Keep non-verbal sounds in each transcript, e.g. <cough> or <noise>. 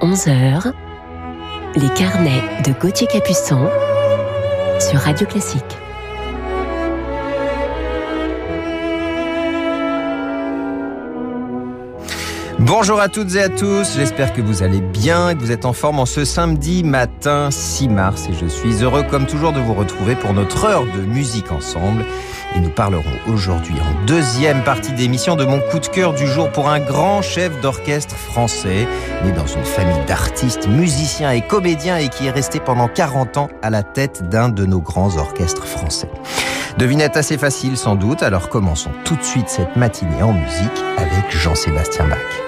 11h, les carnets de Gauthier Capuçon sur Radio Classique. Bonjour à toutes et à tous, j'espère que vous allez bien et que vous êtes en forme en ce samedi matin 6 mars et je suis heureux comme toujours de vous retrouver pour notre heure de musique ensemble nous parlerons aujourd'hui en deuxième partie d'émission de mon coup de cœur du jour pour un grand chef d'orchestre français, né dans une famille d'artistes, musiciens et comédiens et qui est resté pendant 40 ans à la tête d'un de nos grands orchestres français. Devinette assez facile sans doute, alors commençons tout de suite cette matinée en musique avec Jean-Sébastien Bach.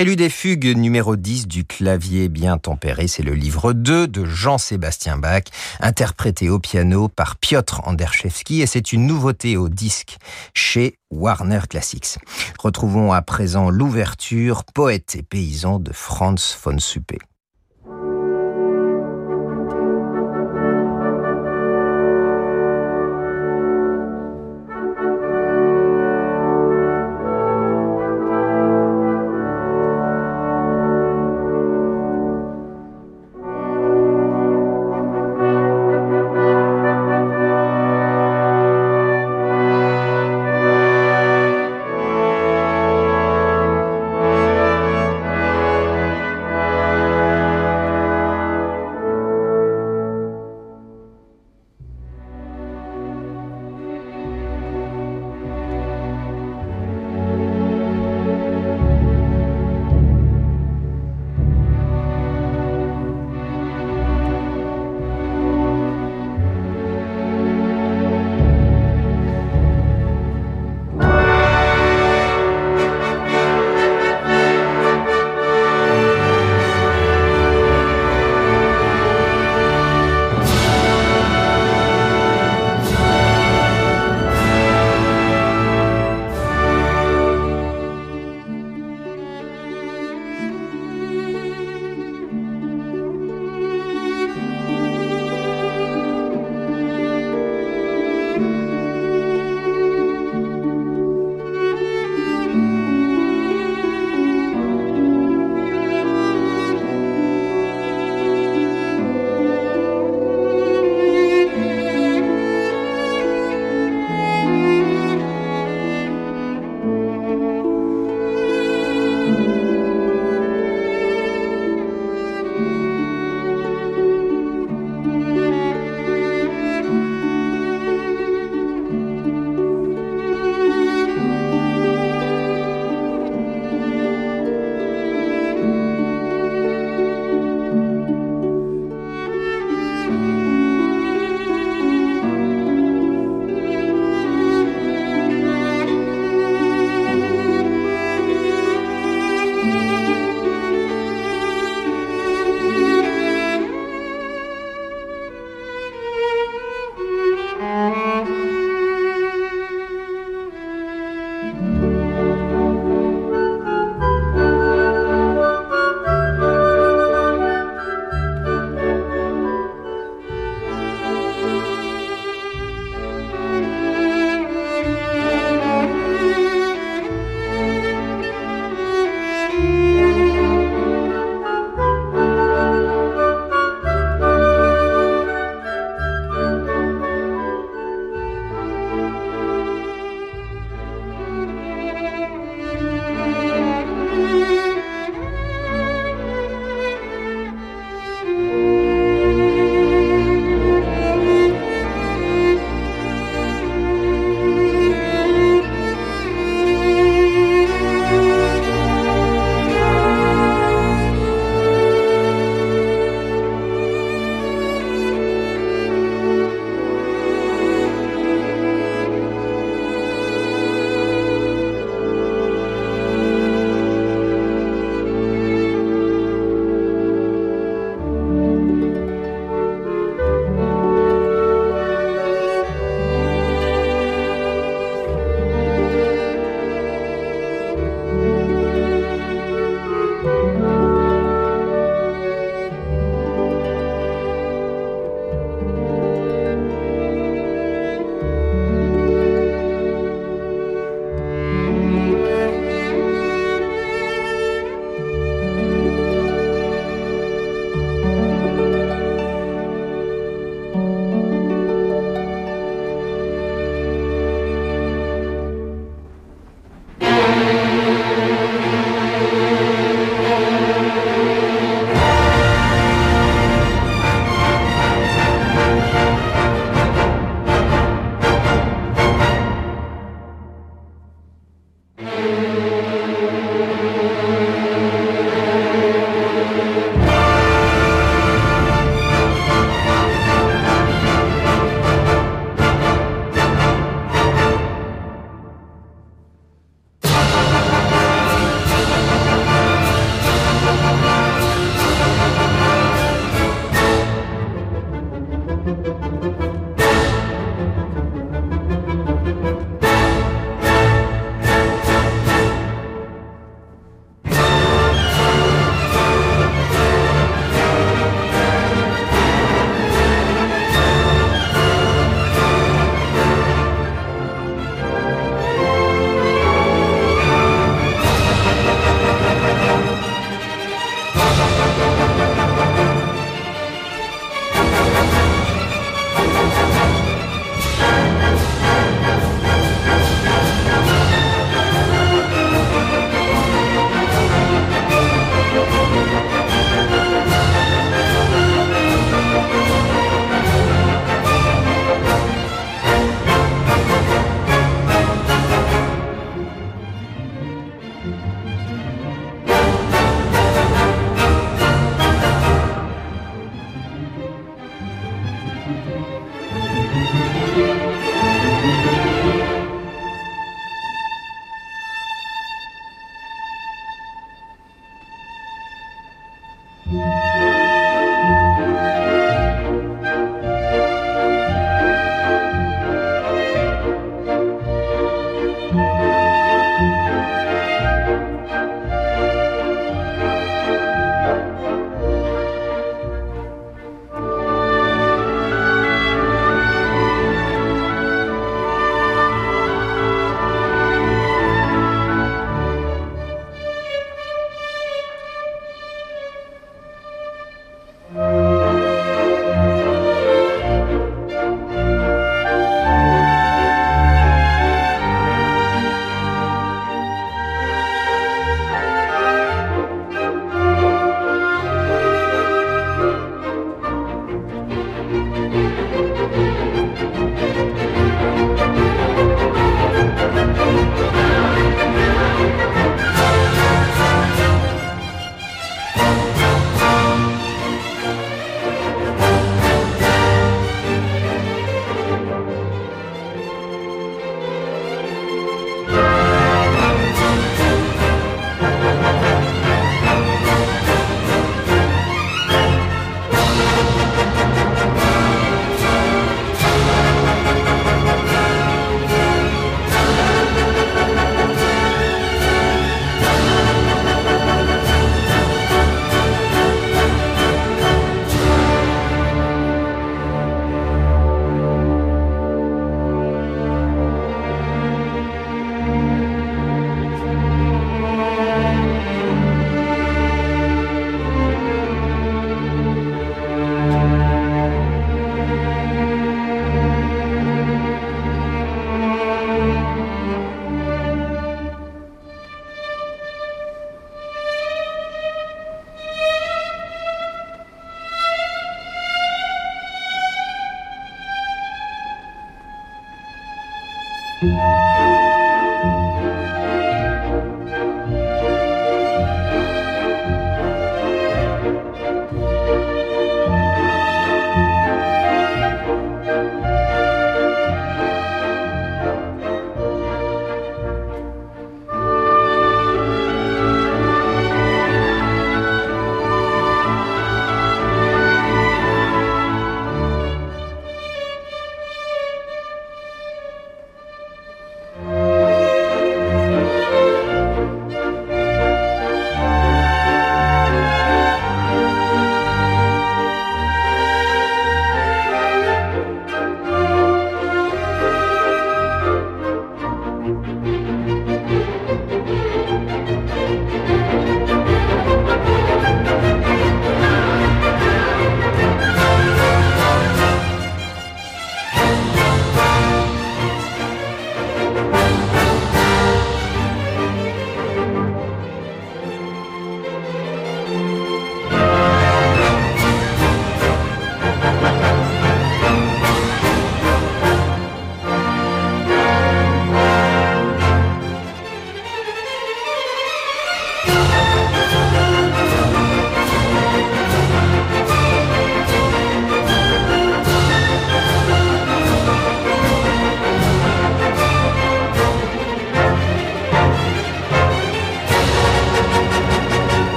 Prélude et fugue numéro 10 du clavier bien tempéré, c'est le livre 2 de Jean-Sébastien Bach, interprété au piano par Piotr Anderszewski et c'est une nouveauté au disque chez Warner Classics. Retrouvons à présent l'ouverture Poète et paysan de Franz von Suppé.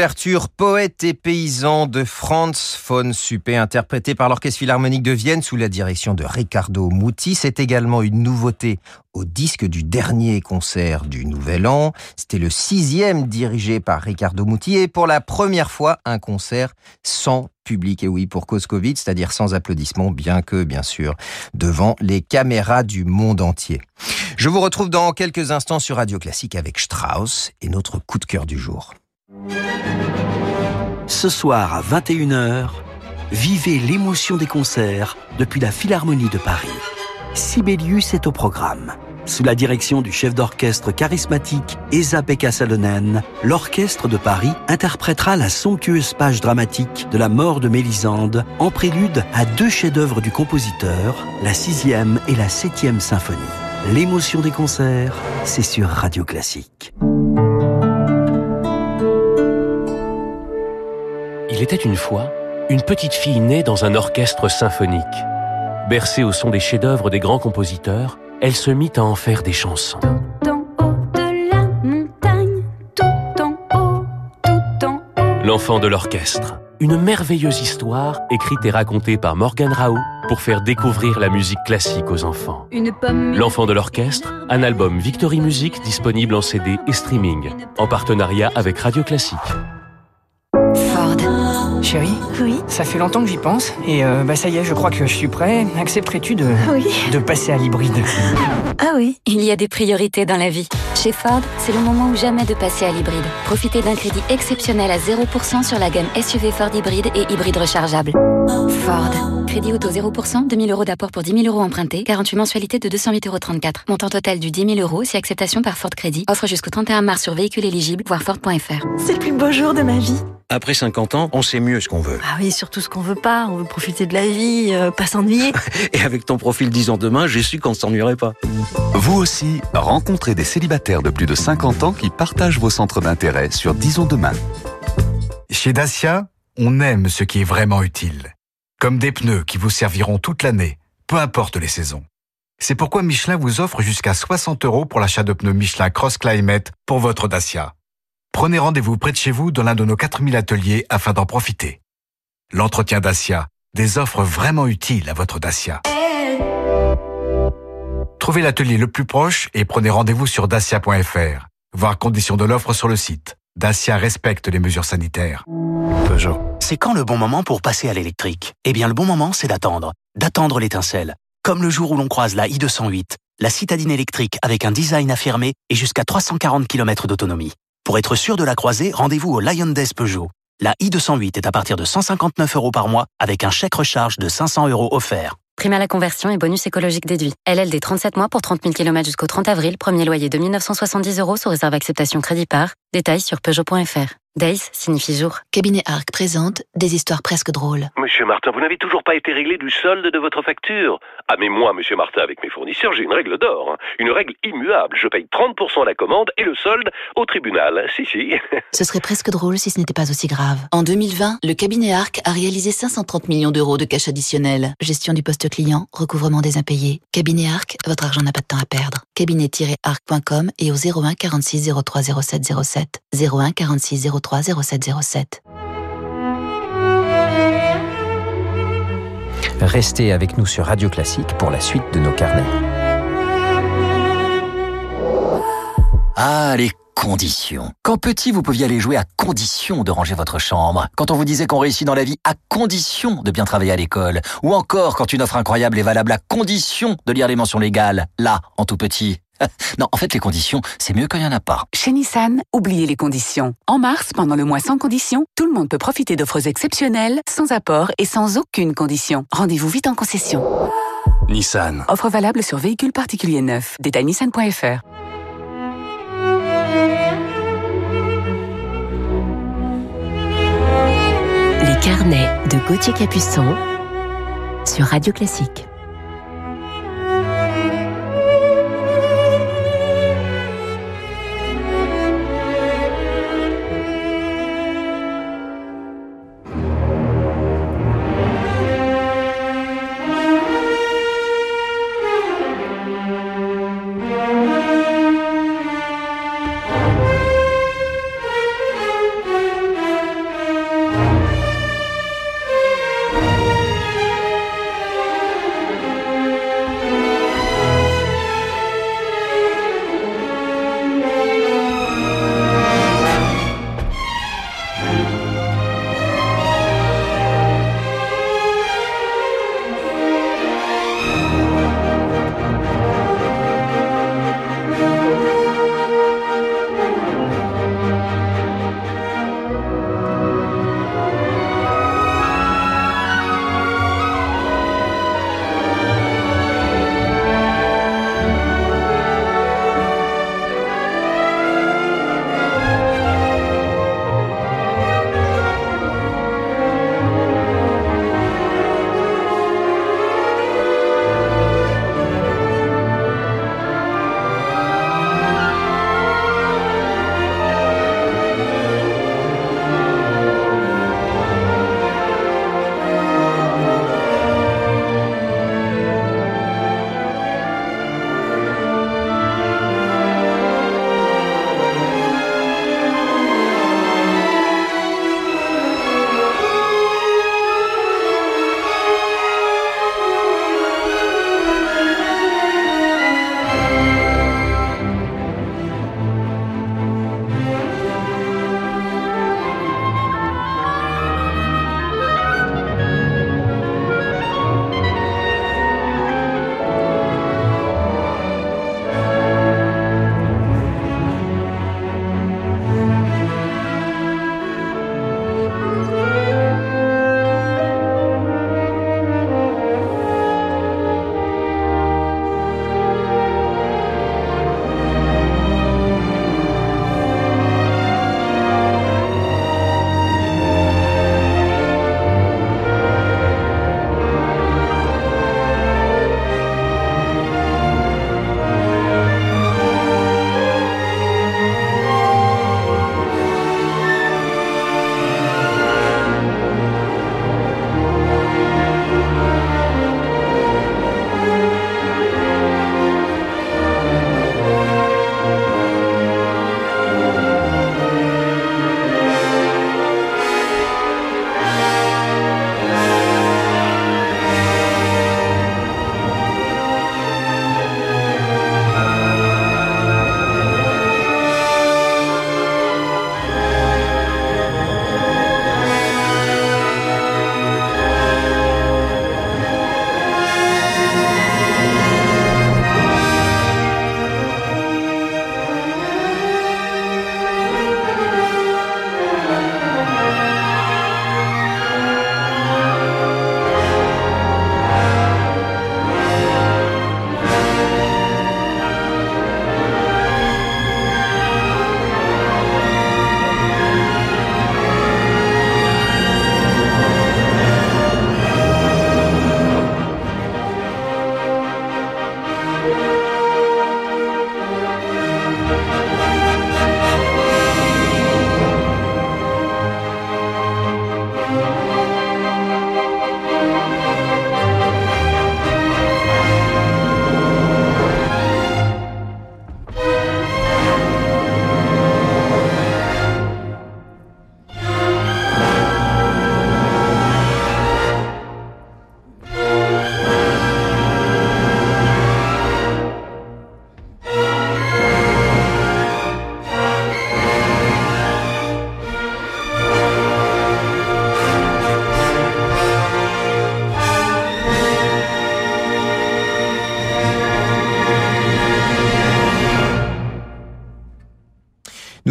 L'ouverture Poète et paysan de Franz von Suppé, interprété par l'Orchestre Philharmonique de Vienne sous la direction de Riccardo Muti. C'est également une nouveauté au disque du dernier concert du Nouvel An. C'était le sixième dirigé par Riccardo Muti et pour la première fois un concert sans public, et oui, pour cause Covid, c'est-à-dire sans applaudissements, bien que, bien sûr, devant les caméras du monde entier. Je vous retrouve dans quelques instants sur Radio Classique avec Strauss et notre coup de cœur du jour. Ce soir à 21h, vivez l'émotion des concerts depuis la Philharmonie de Paris. Sibelius est au programme. Sous la direction du chef d'orchestre charismatique Esa-Pekka Salonen, l'orchestre de Paris interprétera la somptueuse page dramatique de la mort de Mélisande en prélude à deux chefs-d'œuvre du compositeur, la sixième et la septième symphonie. L'émotion des concerts, c'est sur Radio Classique. Il était une fois une petite fille née dans un orchestre symphonique. Bercée au son des chefs-d'œuvre des grands compositeurs, elle se mit à en faire des chansons. Tout en haut de la montagne, tout en haut, tout en haut. L'enfant de l'orchestre. Une merveilleuse histoire écrite et racontée par Morgan Rao pour faire découvrir la musique classique aux enfants. L'enfant de l'orchestre, un album Victory Music disponible en CD et streaming, en partenariat avec Radio Classique. Chérie, Oui. ça fait longtemps que j'y pense et euh, bah ça y est, je crois que je suis prêt. Accepterais-tu de, <laughs> Oui. de passer à l'hybride? Ah oui. Il y a des priorités dans la vie. Chez Ford, c'est le moment ou jamais de passer à l'hybride. Profitez d'un crédit exceptionnel à 0% sur la gamme SUV Ford hybride et hybride rechargeable. Ford. Crédit auto 0%, 2000 euros d'apport pour 10 000 euros empruntés, 48 mensualités de 208,34 euros. Montant total du 10 000 euros si acceptation par Ford Crédit. Offre jusqu'au 31 mars sur véhicule éligible, voir Ford.fr. C'est le plus beau jour de ma vie. Après 50 ans, on sait mieux ce qu'on veut. Ah oui, surtout ce qu'on veut pas. On veut profiter de la vie, euh, pas s'ennuyer. <laughs> Et avec ton profil 10 ans demain, j'ai su qu'on ne s'ennuierait pas. Vous aussi, rencontrez des célibataires de plus de 50 ans qui partagent vos centres d'intérêt sur Disons Demain. Chez Dacia, on aime ce qui est vraiment utile. Comme des pneus qui vous serviront toute l'année, peu importe les saisons. C'est pourquoi Michelin vous offre jusqu'à 60 euros pour l'achat de pneus Michelin Cross Climate pour votre Dacia. Prenez rendez-vous près de chez vous dans l'un de nos 4000 ateliers afin d'en profiter. L'entretien Dacia, des offres vraiment utiles à votre Dacia. Trouvez l'atelier le plus proche et prenez rendez-vous sur dacia.fr. Voir conditions de l'offre sur le site. Dacia respecte les mesures sanitaires. Peugeot. C'est quand le bon moment pour passer à l'électrique? Eh bien, le bon moment, c'est d'attendre. D'attendre l'étincelle. Comme le jour où l'on croise la i208, la citadine électrique avec un design affirmé et jusqu'à 340 km d'autonomie. Pour être sûr de la croiser, rendez-vous au Lion Days Peugeot. La i208 est à partir de 159 euros par mois avec un chèque recharge de 500 euros offert. Prime à la conversion et bonus écologique déduit. LLD 37 mois pour 30 000 km jusqu'au 30 avril. Premier loyer de 1970 euros sous réserve acceptation crédit par. Détails sur Peugeot.fr. Days signifie jour. Cabinet Arc présente des histoires presque drôles. Monsieur Martin, vous n'avez toujours pas été réglé du solde de votre facture Ah mais moi, monsieur Martin, avec mes fournisseurs, j'ai une règle d'or. hein. Une règle immuable. Je paye 30% la commande et le solde au tribunal. Si, si. <laughs> Ce serait presque drôle si ce n'était pas aussi grave. En 2020, le cabinet Arc a réalisé 530 millions d'euros de cash additionnel. Gestion du poste client, recouvrement des impayés. Cabinet Arc, votre argent n'a pas de temps à perdre. Cabinet-arc.com et au 01 46 03 07 07. 01 46 03 07 07. Restez avec nous sur Radio Classique pour la suite de nos carnets. Ah, les conditions. Quand petit, vous pouviez aller jouer à condition de ranger votre chambre. Quand on vous disait qu'on réussit dans la vie à condition de bien travailler à l'école. Ou encore quand une offre incroyable est valable à condition de lire les mentions légales. Là, en tout petit. <laughs> Non, en fait, les conditions, c'est mieux quand il n'y en a pas. Chez Nissan, oubliez les conditions. En mars, pendant le mois sans conditions, tout le monde peut profiter d'offres exceptionnelles, sans apport et sans aucune condition. Rendez-vous vite en concession. Nissan. Offre valable sur véhicules particuliers neufs. Détail nissan.fr. Les carnets de Gauthier Capuçon sur Radio Classique.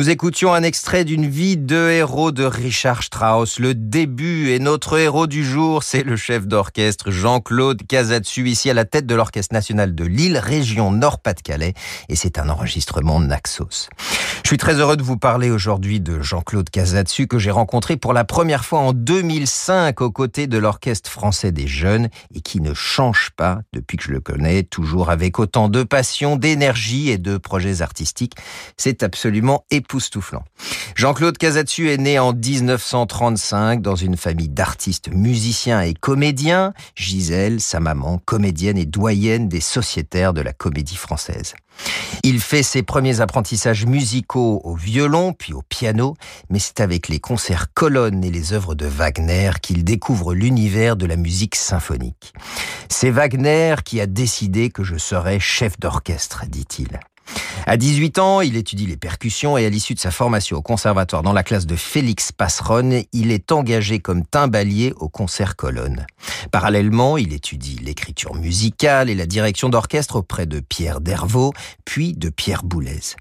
Écoutions un extrait d'une vie de héros de Richard Strauss, le début, et notre héros du jour, c'est le chef d'orchestre Jean-Claude Casatsu, ici à la tête de l'Orchestre national de Lille, région Nord-Pas-de-Calais, et c'est un enregistrement Naxos. Je suis très heureux de vous parler aujourd'hui de Jean-Claude Casatsu, que j'ai rencontré pour la première fois en 2005 aux côtés de l'Orchestre français des jeunes, et qui ne change pas depuis que je le connais, toujours avec autant de passion, d'énergie et de projets artistiques. C'est absolument Jean-Claude Casatsu est né en 1935 dans une famille d'artistes musiciens et comédiens. Gisèle, sa maman, comédienne et doyenne des sociétaires de la comédie française. Il fait ses premiers apprentissages musicaux au violon puis au piano, mais c'est avec les concerts colonnes et les œuvres de Wagner qu'il découvre l'univers de la musique symphonique. C'est Wagner qui a décidé que je serais chef d'orchestre, dit-il. À 18 ans, il étudie les percussions et à l'issue de sa formation au conservatoire dans la classe de Félix Passeron, il est engagé comme timbalier au concert colonne. Parallèlement, il étudie l'écriture musicale et la direction d'orchestre auprès de Pierre Dervaux, puis de Pierre Boulez.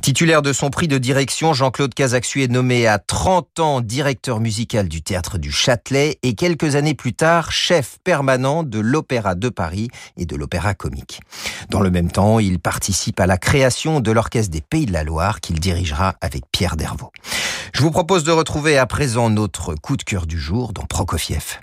Titulaire de son prix de direction, Jean-Claude Casaxu est nommé à 30 ans directeur musical du théâtre du Châtelet et quelques années plus tard chef permanent de l'Opéra de Paris et de l'Opéra comique. Dans le même temps, il participe à la création de l'Orchestre des Pays de la Loire qu'il dirigera avec Pierre Dervaux. Je vous propose de retrouver à présent notre coup de cœur du jour dans Prokofiev.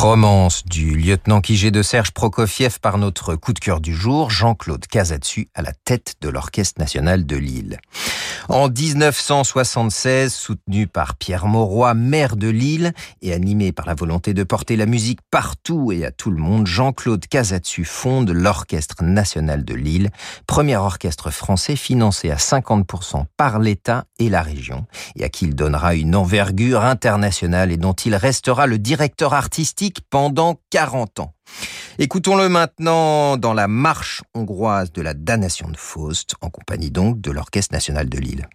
Romance du lieutenant Kijé de Serge Prokofiev par notre coup de cœur du jour, Jean-Claude Casatsu à la tête de l'Orchestre national de Lille. En 1976, soutenu par Pierre Mauroy, maire de Lille, et animé par la volonté de porter la musique partout et à tout le monde, Jean-Claude Casatsu fonde l'Orchestre national de Lille, premier orchestre français financé à 50% par l'État et la région, et à qui il donnera une envergure internationale et dont il restera le directeur artistique pendant 40 ans. Écoutons-le maintenant dans la marche hongroise de la damnation de Faust, en compagnie donc de l'Orchestre national de Lille.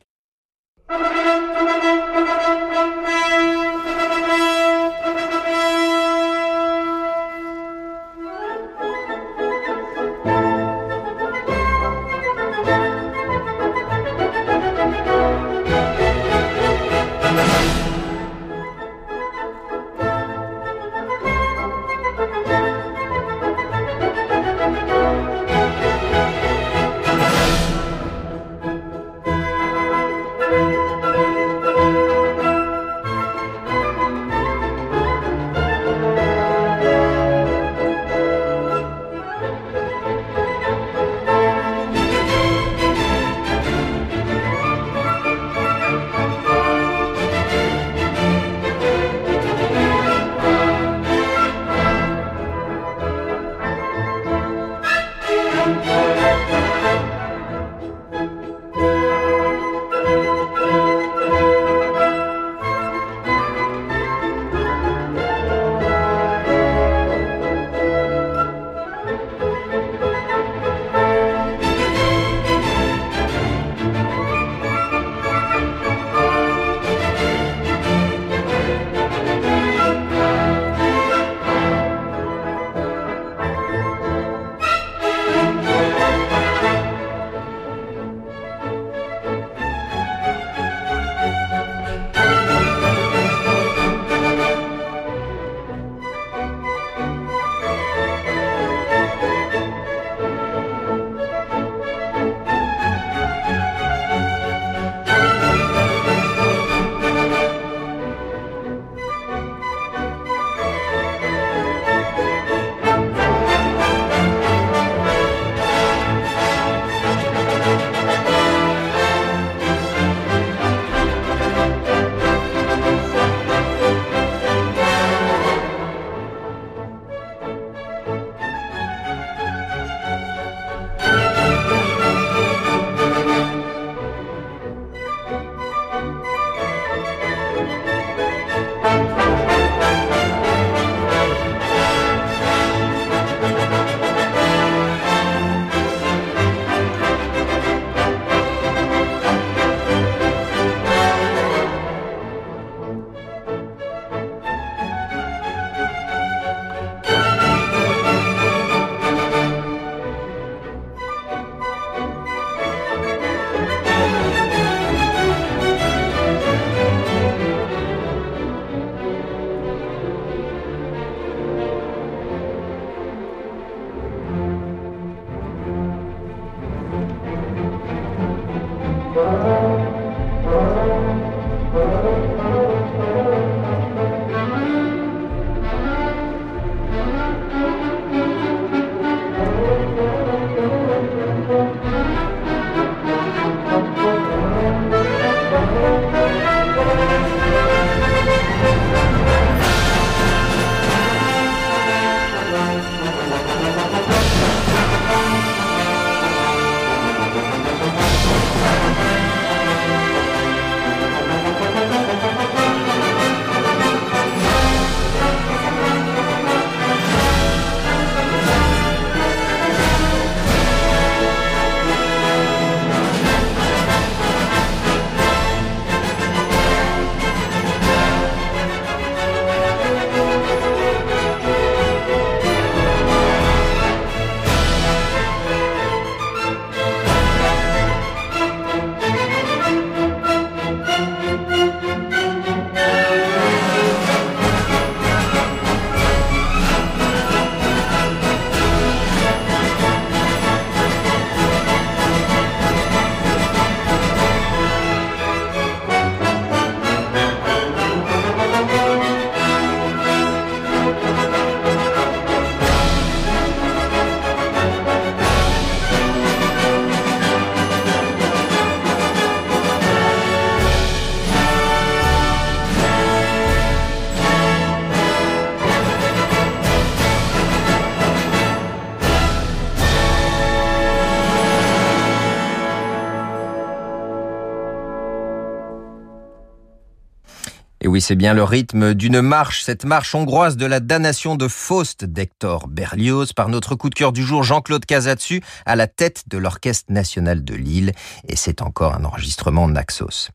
C'est bien le rythme d'une marche, cette marche hongroise de la damnation de Faust d'Hector Berlioz par notre coup de cœur du jour, Jean-Claude Casatsu, à la tête de l'Orchestre national de Lille. Et c'est encore un enregistrement Naxos.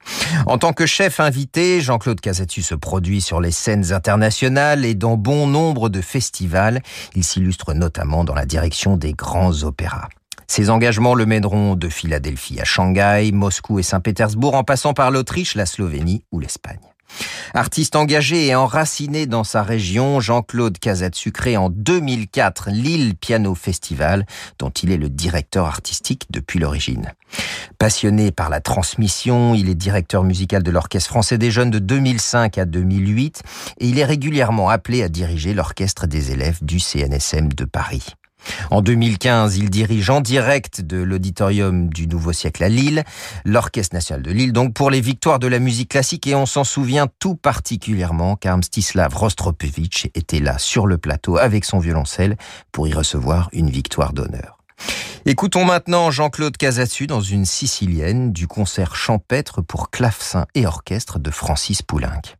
En tant que chef invité, Jean-Claude Casatsu se produit sur les scènes internationales et dans bon nombre de festivals. Il s'illustre notamment dans la direction des grands opéras. Ses engagements le mèneront de Philadelphie à Shanghai, Moscou et Saint-Pétersbourg en passant par l'Autriche, la Slovénie ou l'Espagne. Artiste engagé et enraciné dans sa région, Jean-Claude Casatsu crée en 2004 Lille Piano Festival, dont il est le directeur artistique depuis l'origine. Passionné par la transmission, il est directeur musical de l'Orchestre français des jeunes de 2005 à 2008 et il est régulièrement appelé à diriger l'orchestre des élèves du CNSM de Paris. En 2015, il dirige en direct de l'auditorium du Nouveau Siècle à Lille, l'Orchestre national de Lille, donc pour les victoires de la musique classique, et on s'en souvient tout particulièrement car Mstislav Rostropovitch était là sur le plateau avec son violoncelle pour y recevoir une victoire d'honneur. Écoutons maintenant Jean-Claude Casassu dans une sicilienne du concert champêtre pour clavecin et orchestre de Francis Poulenc.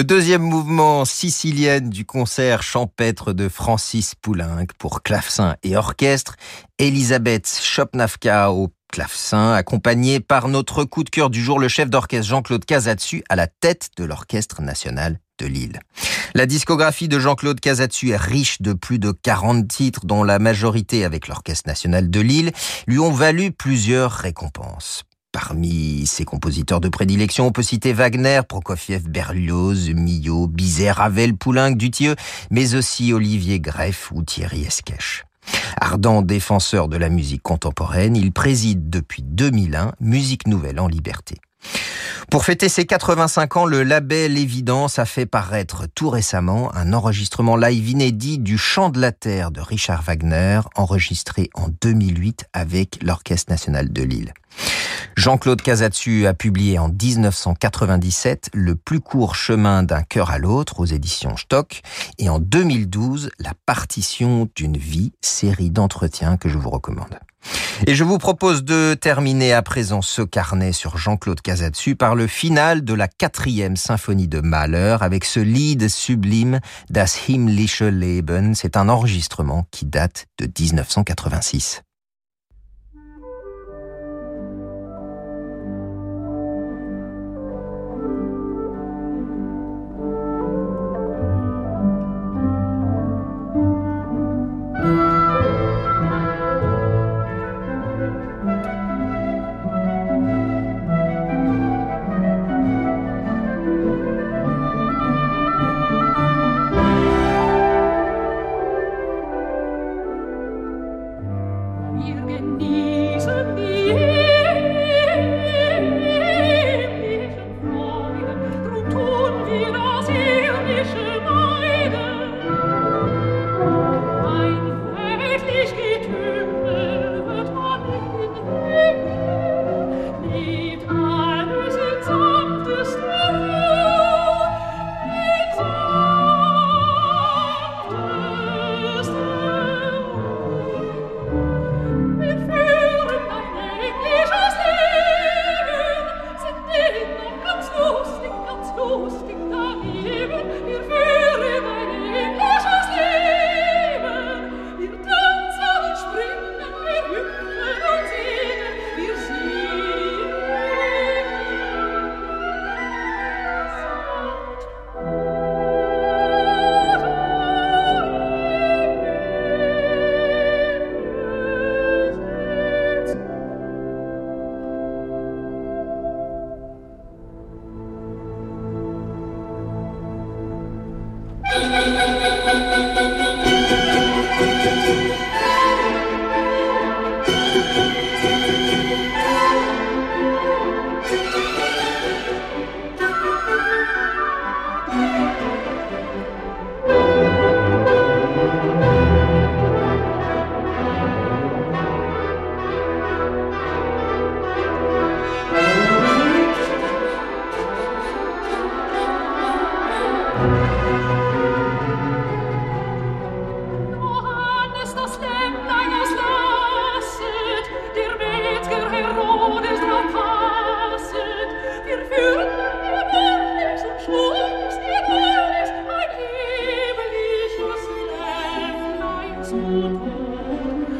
Le deuxième mouvement sicilienne du concert champêtre de Francis Poulenc pour clavecin et orchestre, Elisabeth Chopnavka au clavecin, accompagné par notre coup de cœur du jour, le chef d'orchestre Jean-Claude Casatsu à la tête de l'Orchestre national de Lille. La discographie de Jean-Claude Casatsu est riche de plus de 40 titres dont la majorité avec l'Orchestre national de Lille lui ont valu plusieurs récompenses. Parmi ses compositeurs de prédilection, on peut citer Wagner, Prokofiev, Berlioz, Millot, Bizet, Ravel, Poulenc, Dutilleux, mais aussi Olivier Greff ou Thierry Esquèche. Ardent défenseur de la musique contemporaine, il préside depuis 2001 Musique Nouvelle en Liberté. Pour fêter ses 85 ans, le label Évidence a fait paraître tout récemment un enregistrement live inédit du Chant de la Terre de Richard Wagner, enregistré en 2008 avec l'Orchestre national de Lille. Jean-Claude Casatsu a publié en 1997 Le plus court chemin d'un cœur à l'autre aux éditions Stock et en 2012 La partition d'une vie, série d'entretiens que je vous recommande. Et je vous propose de terminer à présent ce carnet sur Jean-Claude Casatsu par le final de la quatrième symphonie de Mahler avec ce lead sublime Das himmlische Leben. C'est un enregistrement qui date de 1986.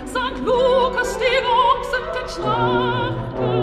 St. Lukas, die wachsende Schlachten,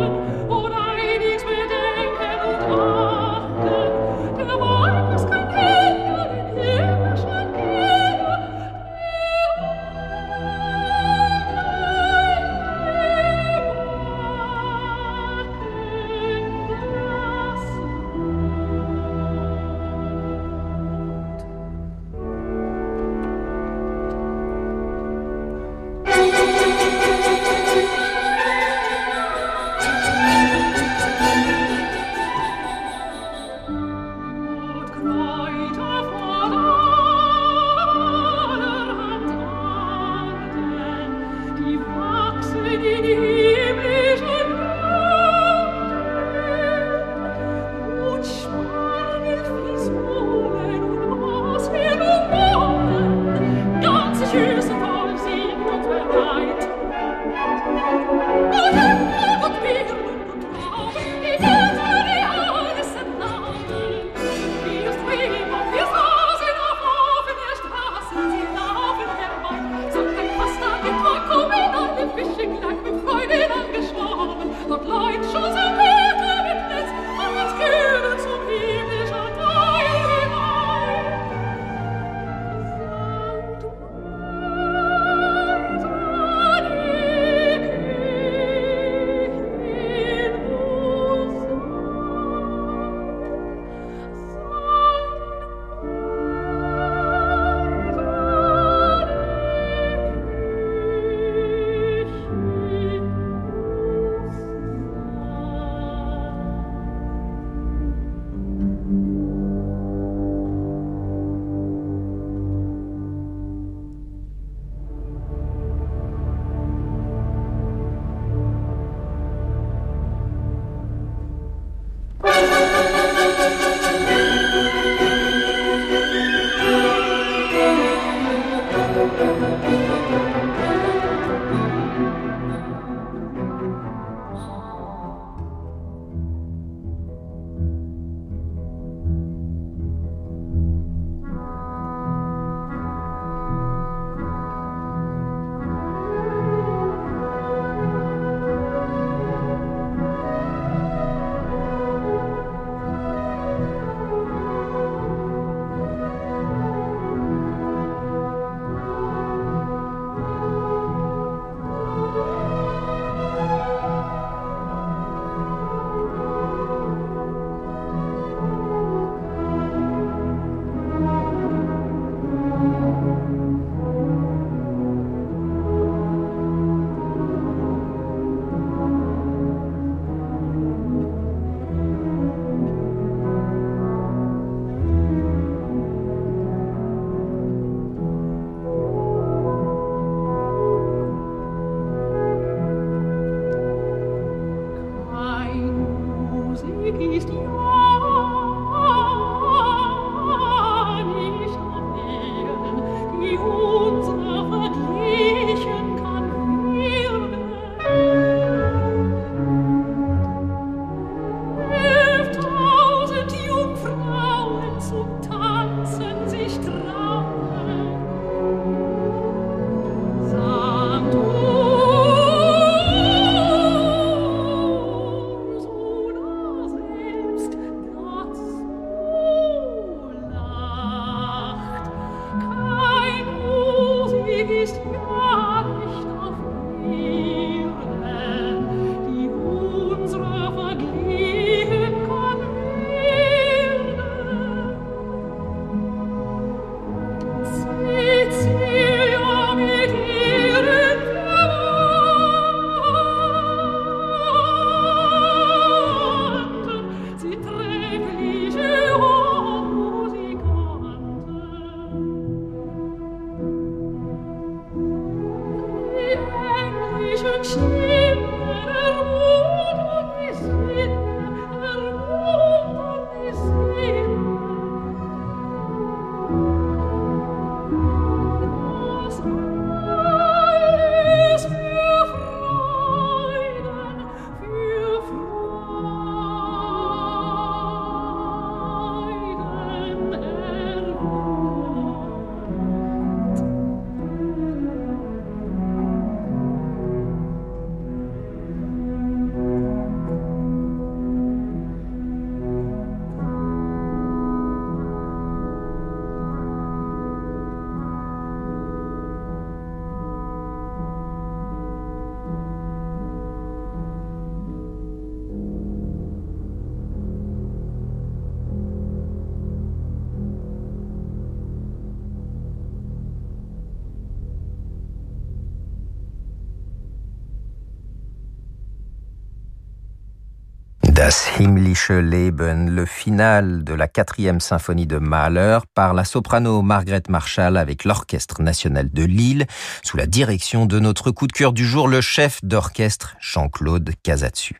Das himmlische Leben, le final de la quatrième symphonie de Mahler par la soprano Margaret Marshall avec l'Orchestre national de Lille sous la direction de notre coup de cœur du jour, le chef d'orchestre Jean-Claude Casatsu.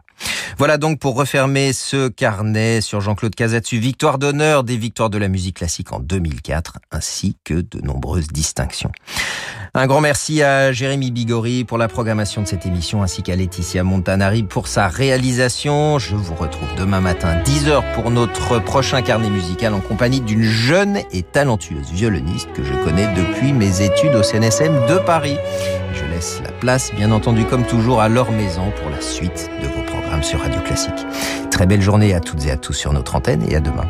Voilà donc pour refermer ce carnet sur Jean-Claude Casatsu, victoire d'honneur des victoires de la musique classique en 2004, ainsi que de nombreuses distinctions. Un grand merci à Jérémy Bigori pour la programmation de cette émission, ainsi qu'à Laetitia Montanari pour sa réalisation. Je vous retrouve demain matin 10h pour notre prochain carnet musical en compagnie d'une jeune et talentueuse violoniste que je connais depuis mes études au CNSM de Paris. Je laisse la place, bien entendu, comme toujours, à leur maison pour la suite de vos programmes sur Radio Classique. Très belle journée à toutes et à tous sur notre antenne et à demain.